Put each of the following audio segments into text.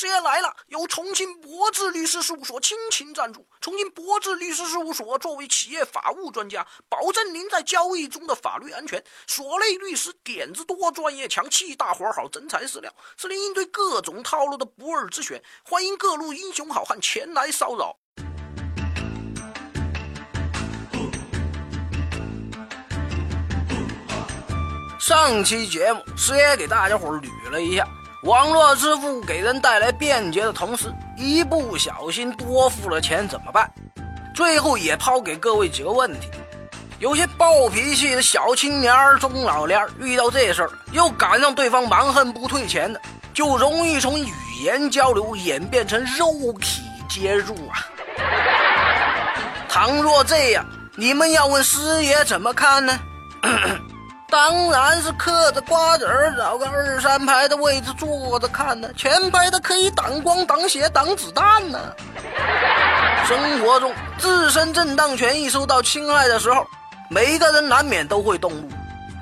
师爷来了，由重庆博智律师事务所倾情赞助。重庆博智律师事务所作为企业法务专家，保证您在交易中的法律安全。所内律师点子多，专业强，气大活好，真材实料，是您应对各种套路的不二之选。欢迎各路英雄好汉前来骚扰。上期节目，师爷给大家伙捋了一下。网络支付给人带来便捷的同时，一不小心多付了钱怎么办？最后也抛给各位几个问题：有些暴脾气的小青年、中老年遇到这事儿，又赶上对方蛮横不退钱的，就容易从语言交流演变成肉体接入啊！倘若这样，你们要问师爷怎么看呢？当然是嗑着瓜子儿，找个二三排的位置坐着看呢。前排的可以挡光、挡血、挡子弹呢。生活中自身正当权益受到侵害的时候，每一个人难免都会动怒，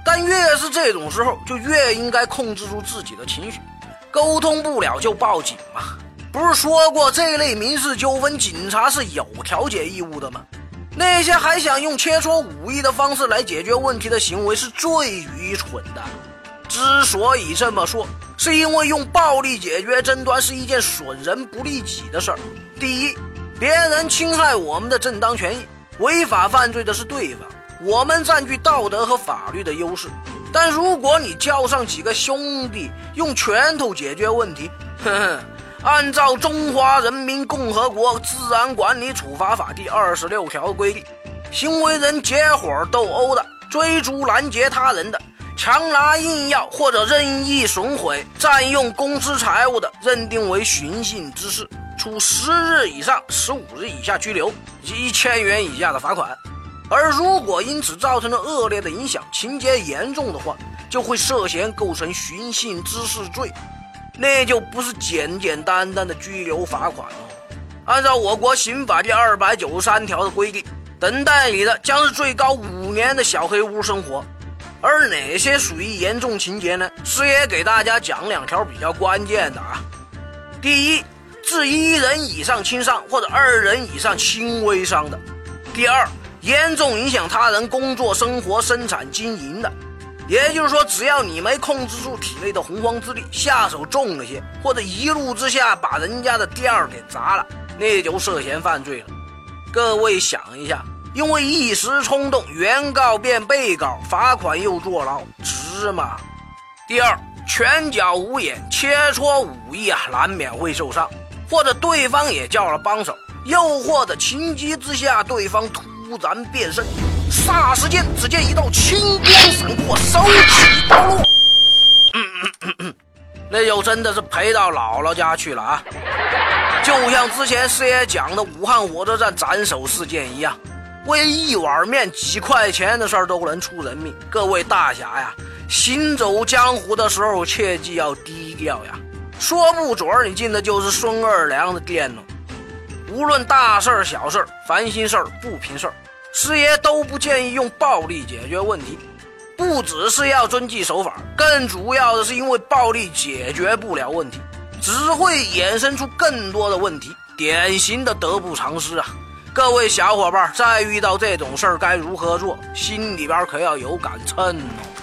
但越是这种时候，就越应该控制住自己的情绪。沟通不了就报警嘛，不是说过这类民事纠纷，警察是有调解义务的吗？那些还想用切磋武艺的方式来解决问题的行为是最愚蠢的。之所以这么说，是因为用暴力解决争端是一件损人不利己的事儿。第一，别人侵害我们的正当权益，违法犯罪的是对方，我们占据道德和法律的优势。但如果你叫上几个兄弟用拳头解决问题，哼哼。按照《中华人民共和国治安管理处罚法》第二十六条规定，行为人结伙斗殴的、追逐拦截他人的、强拿硬要或者任意损毁、占用公私财物的，认定为寻衅滋事，处十日以上十五日以下拘留一千元以下的罚款。而如果因此造成了恶劣的影响，情节严重的话，就会涉嫌构成寻衅滋事罪。那就不是简简单单的拘留罚款了。按照我国刑法第二百九十三条的规定，等待你的将是最高五年的小黑屋生活。而哪些属于严重情节呢？师爷给大家讲两条比较关键的啊。第一，致一人以上轻伤或者二人以上轻微伤的；第二，严重影响他人工作、生活、生产经营的。也就是说，只要你没控制住体内的洪荒之力，下手重了些，或者一怒之下把人家的店儿给砸了，那就涉嫌犯罪了。各位想一下，因为一时冲动，原告变被告，罚款又坐牢，值吗？第二，拳脚无眼，切磋武艺啊，难免会受伤，或者对方也叫了帮手，又或者情急之下，对方突然变身。霎时间，只见一道青光闪过，手起刀落。嗯嗯嗯嗯，那就真的是赔到姥姥家去了啊！就像之前师爷讲的武汉火车站斩首事件一样，为一碗面几块钱的事儿都能出人命。各位大侠呀，行走江湖的时候切记要低调呀，说不准你进的就是孙二娘的店呢。无论大事儿、小事儿、烦心事儿、不平事儿。师爷都不建议用暴力解决问题，不只是要遵纪守法，更主要的是因为暴力解决不了问题，只会衍生出更多的问题，典型的得不偿失啊！各位小伙伴，再遇到这种事儿该如何做？心里边可要有杆秤哦。